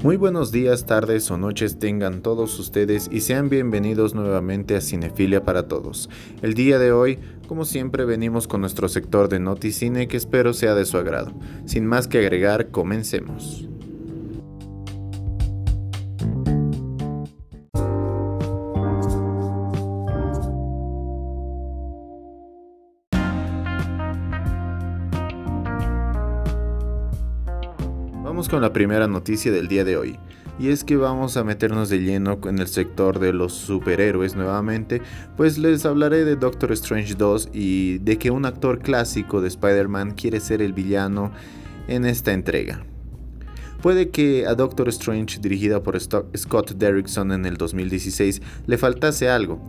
Muy buenos días, tardes o noches tengan todos ustedes y sean bienvenidos nuevamente a Cinefilia para Todos. El día de hoy, como siempre, venimos con nuestro sector de Noticine que espero sea de su agrado. Sin más que agregar, comencemos. Con la primera noticia del día de hoy. Y es que vamos a meternos de lleno en el sector de los superhéroes nuevamente, pues les hablaré de Doctor Strange 2 y de que un actor clásico de Spider-Man quiere ser el villano en esta entrega. Puede que a Doctor Strange, dirigida por Scott Derrickson en el 2016, le faltase algo,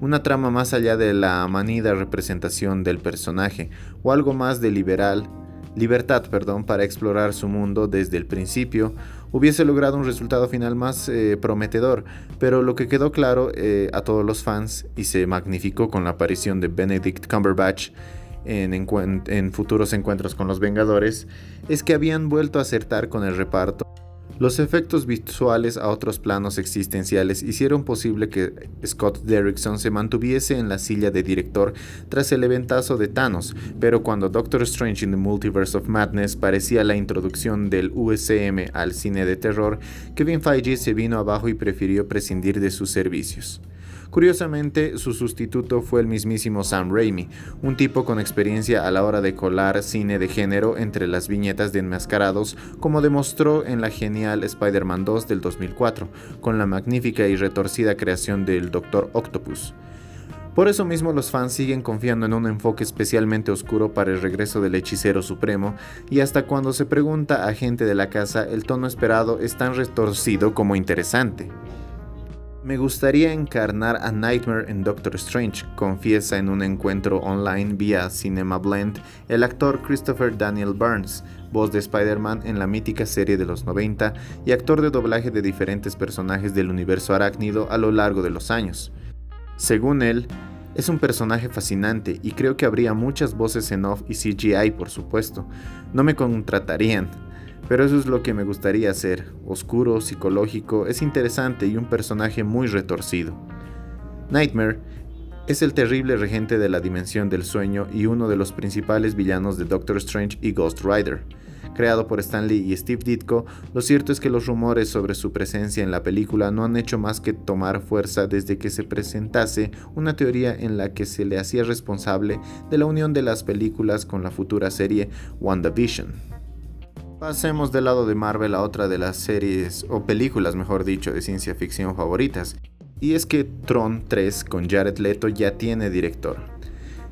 una trama más allá de la manida representación del personaje, o algo más de liberal libertad perdón, para explorar su mundo desde el principio, hubiese logrado un resultado final más eh, prometedor, pero lo que quedó claro eh, a todos los fans y se magnificó con la aparición de Benedict Cumberbatch en, en futuros encuentros con los Vengadores, es que habían vuelto a acertar con el reparto los efectos visuales a otros planos existenciales hicieron posible que Scott Derrickson se mantuviese en la silla de director tras el eventazo de Thanos, pero cuando Doctor Strange in the Multiverse of Madness parecía la introducción del USM al cine de terror, Kevin Feige se vino abajo y prefirió prescindir de sus servicios. Curiosamente, su sustituto fue el mismísimo Sam Raimi, un tipo con experiencia a la hora de colar cine de género entre las viñetas de enmascarados, como demostró en la genial Spider-Man 2 del 2004, con la magnífica y retorcida creación del Dr. Octopus. Por eso mismo los fans siguen confiando en un enfoque especialmente oscuro para el regreso del hechicero supremo, y hasta cuando se pregunta a gente de la casa, el tono esperado es tan retorcido como interesante. Me gustaría encarnar a Nightmare en Doctor Strange, confiesa en un encuentro online vía Cinema Blend el actor Christopher Daniel Burns, voz de Spider-Man en la mítica serie de los 90 y actor de doblaje de diferentes personajes del universo arácnido a lo largo de los años. Según él, es un personaje fascinante y creo que habría muchas voces en off y CGI por supuesto. No me contratarían, pero eso es lo que me gustaría hacer, oscuro, psicológico, es interesante y un personaje muy retorcido. Nightmare es el terrible regente de la dimensión del sueño y uno de los principales villanos de Doctor Strange y Ghost Rider. Creado por Stanley y Steve Ditko, lo cierto es que los rumores sobre su presencia en la película no han hecho más que tomar fuerza desde que se presentase una teoría en la que se le hacía responsable de la unión de las películas con la futura serie WandaVision. Pasemos del lado de Marvel a otra de las series, o películas mejor dicho, de ciencia ficción favoritas. Y es que Tron 3 con Jared Leto ya tiene director.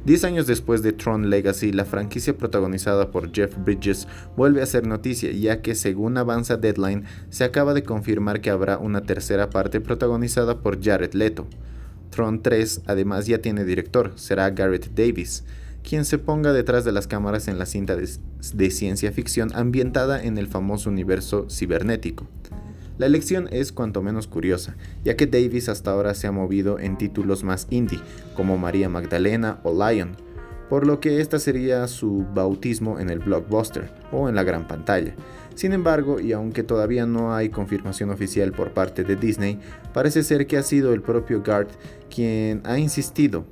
Diez años después de Tron Legacy, la franquicia protagonizada por Jeff Bridges vuelve a ser noticia, ya que según avanza Deadline, se acaba de confirmar que habrá una tercera parte protagonizada por Jared Leto. Tron 3 además ya tiene director, será Garrett Davis quien se ponga detrás de las cámaras en la cinta de, ciencia ficción ambientada en el famoso universo cibernético. La elección es cuanto menos curiosa, ya que Davis hasta ahora se ha movido en títulos más indie, como María Magdalena o Lion, por lo que esta sería su bautismo en el blockbuster o en la gran pantalla. Sin embargo, y aunque todavía no hay confirmación oficial por parte de Disney, parece ser que ha sido el propio Gart quien ha insistido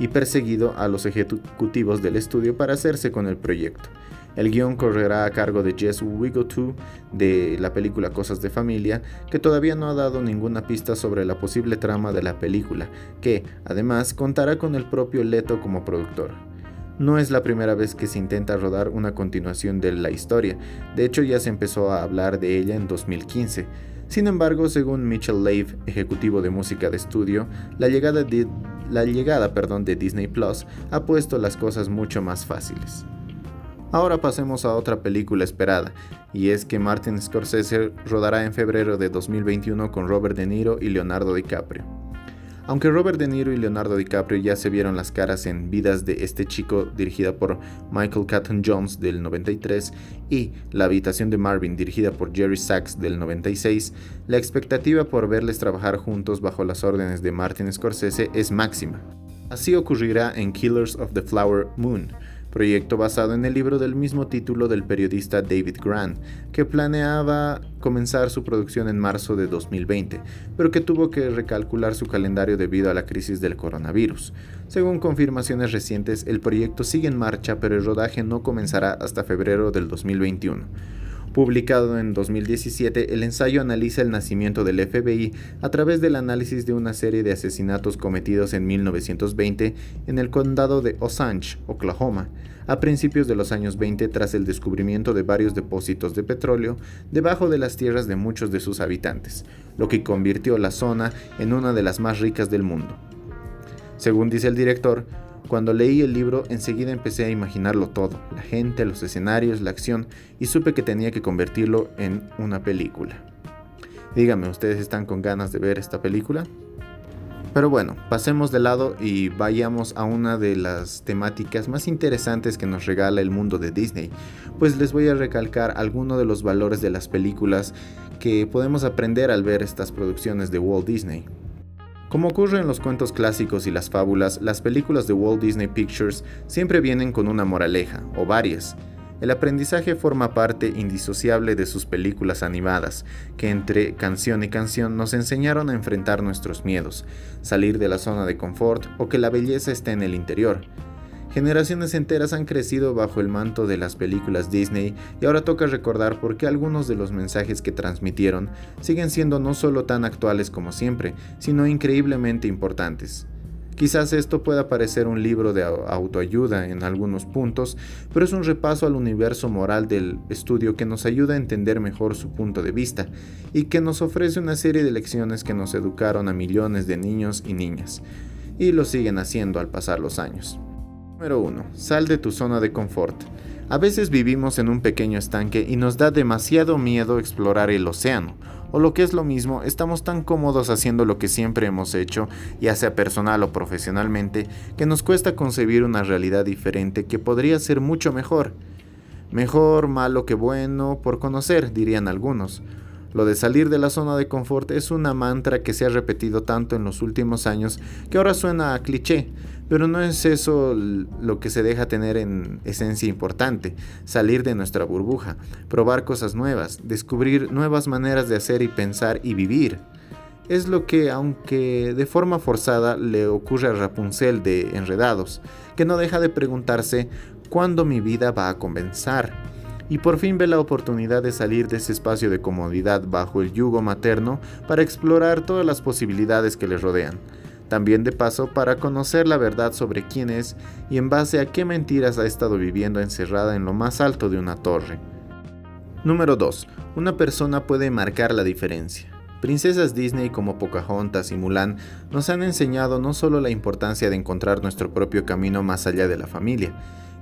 y perseguido a los ejecutivos del estudio para hacerse con el proyecto. El guion correrá a cargo de Jess Wigotu de la película Cosas de Familia, que todavía no ha dado ninguna pista sobre la posible trama de la película, que, además, contará con el propio Leto como productor. No es la primera vez que se intenta rodar una continuación de la historia, de hecho ya se empezó a hablar de ella en 2015. Sin embargo, según Mitchell Lave, ejecutivo de música de estudio, la llegada de de Disney Plus ha puesto las cosas mucho más fáciles. Ahora pasemos a otra película esperada, y es que Martin Scorsese rodará en febrero de 2021 con Robert De Niro y Leonardo DiCaprio. Aunque Robert De Niro y Leonardo DiCaprio ya se vieron las caras en Vidas de este chico, dirigida por Michael Catton Jones del 93, y La habitación de Marvin, dirigida por Jerry Sachs del 96, la expectativa por verles trabajar juntos bajo las órdenes de Martin Scorsese es máxima. Así ocurrirá en Killers of the Flower Moon, proyecto basado en el libro del mismo título del periodista David Grant, que planeaba comenzar su producción en marzo de 2020, pero que tuvo que recalcular su calendario debido a la crisis del coronavirus. Según confirmaciones recientes, el proyecto sigue en marcha, pero el rodaje no comenzará hasta febrero del 2021. Publicado en 2017, el ensayo analiza el nacimiento del FBI a través del análisis de una serie de asesinatos cometidos en 1920 en el condado de Osage, Oklahoma, a principios de los años 20 tras el descubrimiento de varios depósitos de petróleo debajo de las tierras de muchos de sus habitantes, lo que convirtió la zona en una de las más ricas del mundo. Según dice el director, cuando leí el libro enseguida empecé a imaginarlo todo, la gente, los escenarios, la acción, y supe que tenía que convertirlo en una película. Díganme, ¿ustedes están con ganas de ver esta película? Pero bueno, pasemos de lado y vayamos a una de las temáticas más interesantes que nos regala el mundo de Disney, pues les voy a recalcar algunos de los valores de las películas que podemos aprender al ver estas producciones de Walt Disney. Como ocurre en los cuentos clásicos y las fábulas, las películas de Walt Disney Pictures siempre vienen con una moraleja, o varias. El aprendizaje forma parte indisociable de sus películas animadas, que entre canción y canción nos enseñaron a enfrentar nuestros miedos, salir de la zona de confort o que la belleza está en el interior. Generaciones enteras han crecido bajo el manto de las películas Disney y ahora toca recordar por qué algunos de los mensajes que transmitieron siguen siendo no solo tan actuales como siempre, sino increíblemente importantes. Quizás esto pueda parecer un libro de autoayuda en algunos puntos, pero es un repaso al universo moral del estudio que nos ayuda a entender mejor su punto de vista y que nos ofrece una serie de lecciones que nos educaron a millones de niños y niñas, y lo siguen haciendo al pasar los años. Número 1. Sal de tu zona de confort. A veces vivimos en un pequeño estanque y nos da demasiado miedo explorar el océano. O lo que es lo mismo, estamos tan cómodos haciendo lo que siempre hemos hecho, ya sea personal o profesionalmente, que nos cuesta concebir una realidad diferente que podría ser mucho mejor. Mejor malo que bueno por conocer, dirían algunos. Lo de salir de la zona de confort es una mantra que se ha repetido tanto en los últimos años que ahora suena a cliché, pero no es eso lo que se deja tener en esencia importante, salir de nuestra burbuja, probar cosas nuevas, descubrir nuevas maneras de hacer y pensar y vivir. Es lo que, aunque de forma forzada, le ocurre a Rapunzel de Enredados, que no deja de preguntarse cuándo mi vida va a comenzar. Y por fin ve la oportunidad de salir de ese espacio de comodidad bajo el yugo materno para explorar todas las posibilidades que le rodean también de paso para conocer la verdad sobre quién es y en base a qué mentiras ha estado viviendo encerrada en lo más alto de una torre. Número 2. Una persona puede marcar la diferencia. Princesas Disney como Pocahontas y Mulan nos han enseñado no solo la importancia de encontrar nuestro propio camino más allá de la familia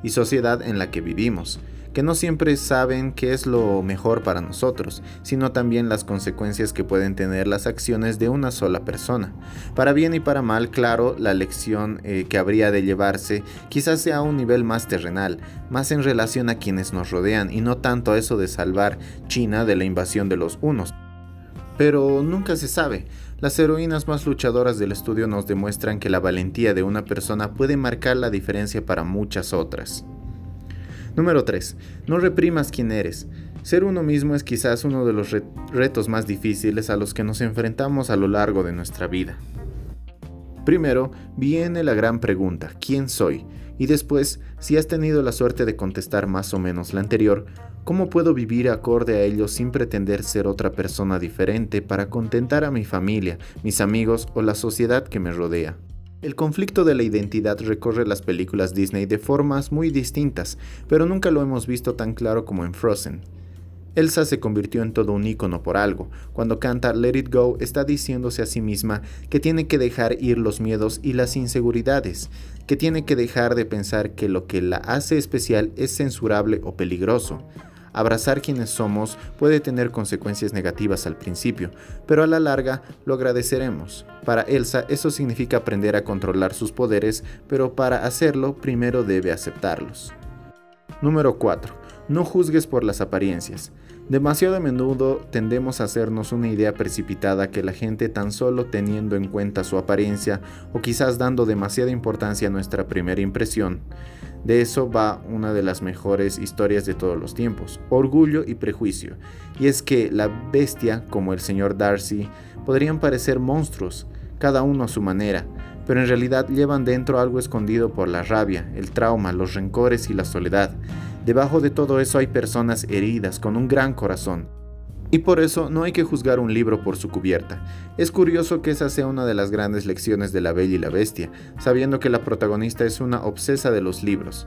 y sociedad en la que vivimos, que no siempre saben qué es lo mejor para nosotros, sino también las consecuencias que pueden tener las acciones de una sola persona. Para bien y para mal, claro, la lección eh, que habría de llevarse quizás sea a un nivel más terrenal, más en relación a quienes nos rodean y no tanto a eso de salvar China de la invasión de los unos. Pero nunca se sabe. Las heroínas más luchadoras del estudio nos demuestran que la valentía de una persona puede marcar la diferencia para muchas otras. Número 3. No reprimas quién eres. Ser uno mismo es quizás uno de los retos más difíciles a los que nos enfrentamos a lo largo de nuestra vida. Primero viene la gran pregunta, ¿quién soy? Y después, si has tenido la suerte de contestar más o menos la anterior, ¿cómo puedo vivir acorde a ello sin pretender ser otra persona diferente para contentar a mi familia, mis amigos o la sociedad que me rodea? El conflicto de la identidad recorre las películas Disney de formas muy distintas, pero nunca lo hemos visto tan claro como en Frozen. Elsa se convirtió en todo un ícono por algo. Cuando canta Let It Go está diciéndose a sí misma que tiene que dejar ir los miedos y las inseguridades, que tiene que dejar de pensar que lo que la hace especial es censurable o peligroso. Abrazar quienes somos puede tener consecuencias negativas al principio, pero a la larga lo agradeceremos. Para Elsa eso significa aprender a controlar sus poderes, pero para hacerlo primero debe aceptarlos. Número 4. No juzgues por las apariencias. Demasiado a menudo tendemos a hacernos una idea precipitada que la gente tan solo teniendo en cuenta su apariencia o quizás dando demasiada importancia a nuestra primera impresión, De eso va una de las mejores historias de todos los tiempos, Orgullo y Prejuicio. Y es que la bestia, como el señor Darcy, podrían parecer monstruos, cada uno a su manera, pero en realidad llevan dentro algo escondido por la rabia, el trauma, los rencores y la soledad. Debajo de todo eso hay personas heridas con un gran corazón. Y por eso no hay que juzgar un libro por su cubierta. Es curioso que esa sea una de las grandes lecciones de La Bella y la Bestia, sabiendo que la protagonista es una obsesa de los libros.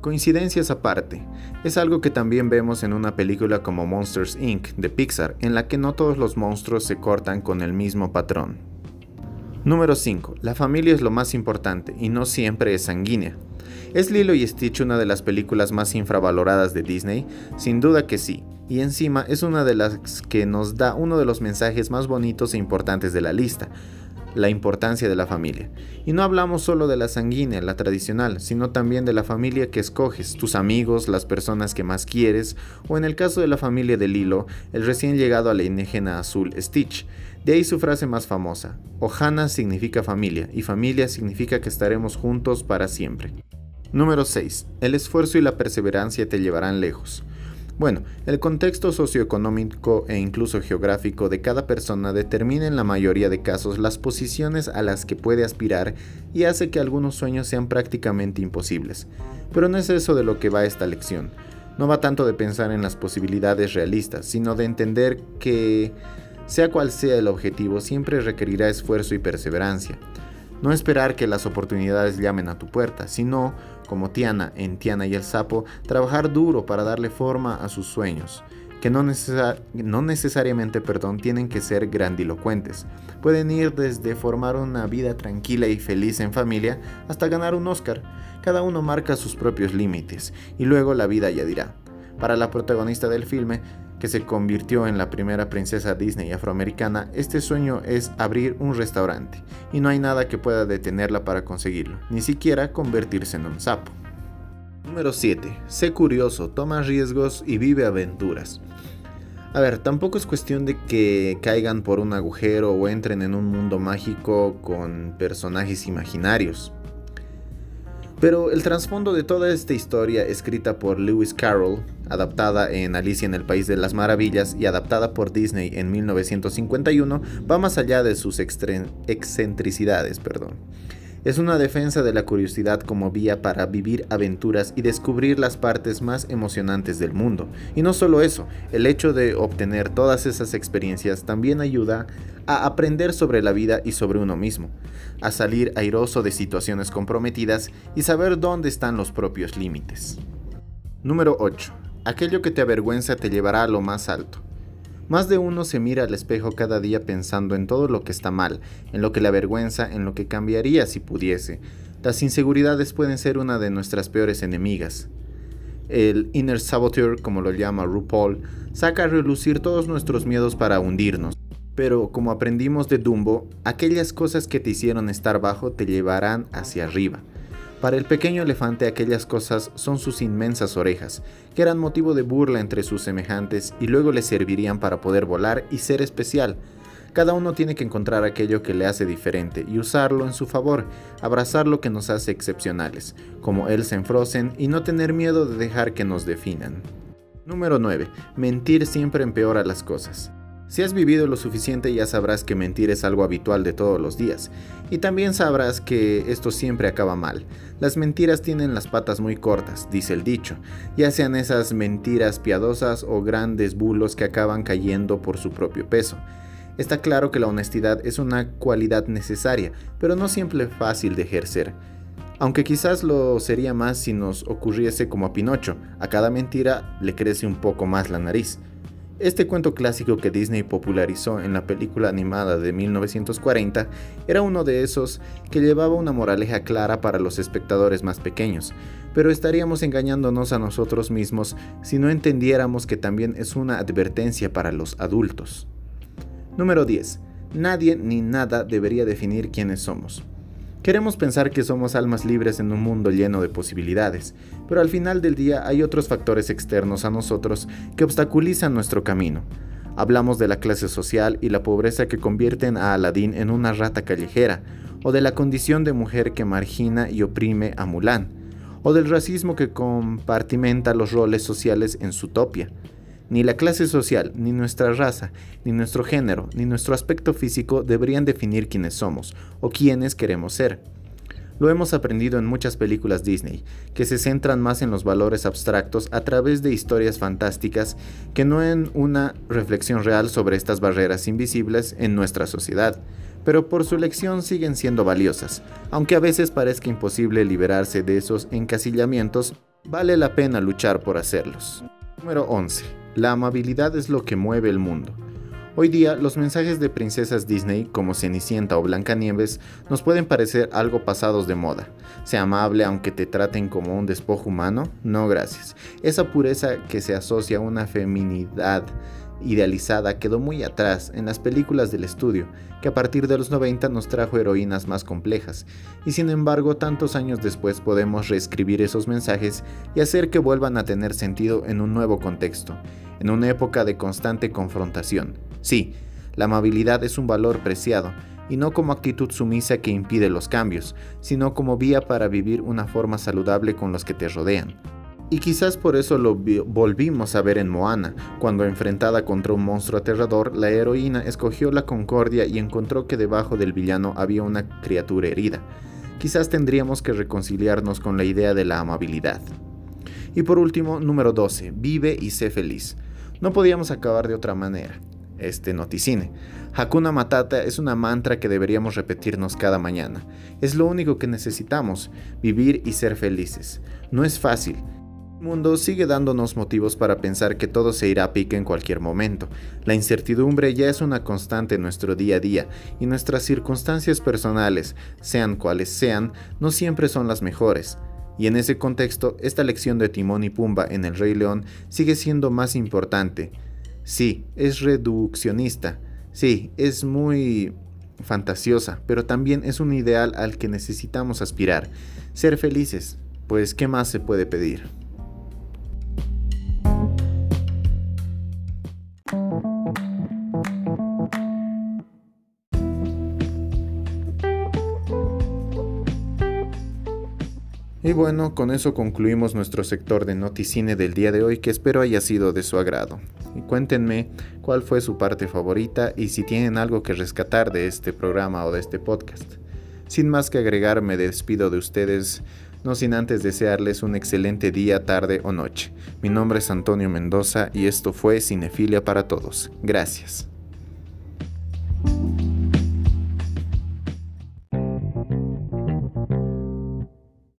Coincidencias aparte, es algo que también vemos en una película como Monsters Inc. de Pixar, en la que no todos los monstruos se cortan con el mismo patrón. Número 5. La familia es lo más importante y no siempre es sanguínea. ¿Es Lilo y Stitch una de las películas más infravaloradas de Disney? Sin duda que sí, y encima es una de las que nos da uno de los mensajes más bonitos e importantes de la lista, la importancia de la familia. Y no hablamos solo de la sanguínea, la tradicional, sino también de la familia que escoges, tus amigos, las personas que más quieres, o en el caso de la familia de Lilo, el recién llegado a la indígena azul Stitch, de ahí su frase más famosa, Ohana significa familia y familia significa que estaremos juntos para siempre. Número 6. El esfuerzo y la perseverancia te llevarán lejos. Bueno, el contexto socioeconómico e incluso geográfico de cada persona determina en la mayoría de casos las posiciones a las que puede aspirar y hace que algunos sueños sean prácticamente imposibles. Pero no es eso de lo que va esta lección. No va tanto de pensar en las posibilidades realistas, sino de entender que sea cual sea el objetivo, siempre requerirá esfuerzo y perseverancia. No esperar que las oportunidades llamen a tu puerta, sino, como Tiana en Tiana y el Sapo, trabajar duro para darle forma a sus sueños, que no, no necesariamente perdón, tienen que ser grandilocuentes. Pueden ir desde formar una vida tranquila y feliz en familia hasta ganar un Oscar. Cada uno marca sus propios límites y luego la vida ya dirá. Para la protagonista del filme, que se convirtió en la primera princesa Disney afroamericana, este sueño es abrir un restaurante, y no hay nada que pueda detenerla para conseguirlo, ni siquiera convertirse en un sapo. Número 7. Sé curioso, toma riesgos y vive aventuras. A ver, tampoco es cuestión de que caigan por un agujero o entren en un mundo mágico con personajes imaginarios. Pero el trasfondo de toda esta historia, escrita por Lewis Carroll, adaptada en Alicia en el País de las Maravillas y adaptada por Disney en 1951, va más allá de sus excentricidades. Perdón. Es una defensa de la curiosidad como vía para vivir aventuras y descubrir las partes más emocionantes del mundo. Y no solo eso, el hecho de obtener todas esas experiencias también ayuda a aprender sobre la vida y sobre uno mismo, a salir airoso de situaciones comprometidas y saber dónde están los propios límites. Número 8. Aquello que te avergüenza te llevará a lo más alto. Más de uno se mira al espejo cada día pensando en todo lo que está mal, en lo que le avergüenza, en lo que cambiaría si pudiese. Las inseguridades pueden ser una de nuestras peores enemigas. El inner saboteur, como lo llama RuPaul, saca a relucir todos nuestros miedos para hundirnos. Pero como aprendimos de Dumbo, aquellas cosas que te hicieron estar bajo te llevarán hacia arriba. Para el pequeño elefante aquellas cosas son sus inmensas orejas, que eran motivo de burla entre sus semejantes y luego le servirían para poder volar y ser especial. Cada uno tiene que encontrar aquello que le hace diferente y usarlo en su favor, abrazar lo que nos hace excepcionales, como Elsa en Frozen, y no tener miedo de dejar que nos definan. Número 9. Mentir siempre empeora las cosas. Si has vivido lo suficiente ya sabrás que mentir es algo habitual de todos los días, y también sabrás que esto siempre acaba mal. Las mentiras tienen las patas muy cortas, dice el dicho, ya sean esas mentiras piadosas o grandes bulos que acaban cayendo por su propio peso. Está claro que la honestidad es una cualidad necesaria, pero no siempre fácil de ejercer. Aunque quizás lo sería más si nos ocurriese como a Pinocho, a cada mentira le crece un poco más la nariz. Este cuento clásico que Disney popularizó en la película animada de 1940 era uno de esos que llevaba una moraleja clara para los espectadores más pequeños, pero estaríamos engañándonos a nosotros mismos si no entendiéramos que también es una advertencia para los adultos. Número 10. Nadie ni nada debería definir quiénes somos. Queremos pensar que somos almas libres en un mundo lleno de posibilidades, pero al final del día hay otros factores externos a nosotros que obstaculizan nuestro camino. Hablamos de la clase social y la pobreza que convierten a Aladín en una rata callejera, o de la condición de mujer que margina y oprime a Mulan, o del racismo que compartimenta los roles sociales en su topia. Ni la clase social, ni nuestra raza, ni nuestro género, ni nuestro aspecto físico deberían definir quiénes somos o quiénes queremos ser. Lo hemos aprendido en muchas películas Disney, que se centran más en los valores abstractos a través de historias fantásticas que no en una reflexión real sobre estas barreras invisibles en nuestra sociedad, pero por su elección siguen siendo valiosas, aunque a veces parezca imposible liberarse de esos encasillamientos, vale la pena luchar por hacerlos. Número 11. La amabilidad es lo que mueve el mundo. Hoy día, los mensajes de princesas Disney, como Cenicienta o Blancanieves, nos pueden parecer algo pasados de moda. Sea amable aunque te traten como un despojo humano, no gracias. Esa pureza que se asocia a una feminidad idealizada quedó muy atrás en las películas del estudio, que a partir de los 90 nos trajo heroínas más complejas, y sin embargo tantos años después podemos reescribir esos mensajes y hacer que vuelvan a tener sentido en un nuevo contexto, en una época de constante confrontación. Sí, la amabilidad es un valor preciado, y no como actitud sumisa que impide los cambios, sino como vía para vivir una forma saludable con los que te rodean. Y quizás por eso lo volvimos a ver en Moana, cuando enfrentada contra un monstruo aterrador, la heroína escogió la concordia y encontró que debajo del villano había una criatura herida. Quizás tendríamos que reconciliarnos con la idea de la amabilidad. Y por último, número 12, vive y sé feliz. No podíamos acabar de otra manera este noticine. Hakuna Matata es una mantra que deberíamos repetirnos cada mañana. Es lo único que necesitamos, vivir y ser felices. No es fácil. El mundo sigue dándonos motivos para pensar que todo se irá a pique en cualquier momento. La incertidumbre ya es una constante en nuestro día a día y nuestras circunstancias personales, sean cuales sean, no siempre son las mejores. Y en ese contexto, esta lección de Timón y Pumba en El Rey León sigue siendo más importante. Sí, es reduccionista. Sí, es muy fantasiosa, pero también es un ideal al que necesitamos aspirar. Ser felices, pues ¿qué más se puede pedir? Y bueno, con eso concluimos nuestro sector de Noticine del día de hoy que espero haya sido de su agrado. Y cuéntenme cuál fue su parte favorita y si tienen algo que rescatar de este programa o de este podcast. Sin más que agregar, me despido de ustedes, no sin antes desearles un excelente día, tarde o noche. Mi nombre es Antonio Mendoza y esto fue Cinefilia para Todos. Gracias.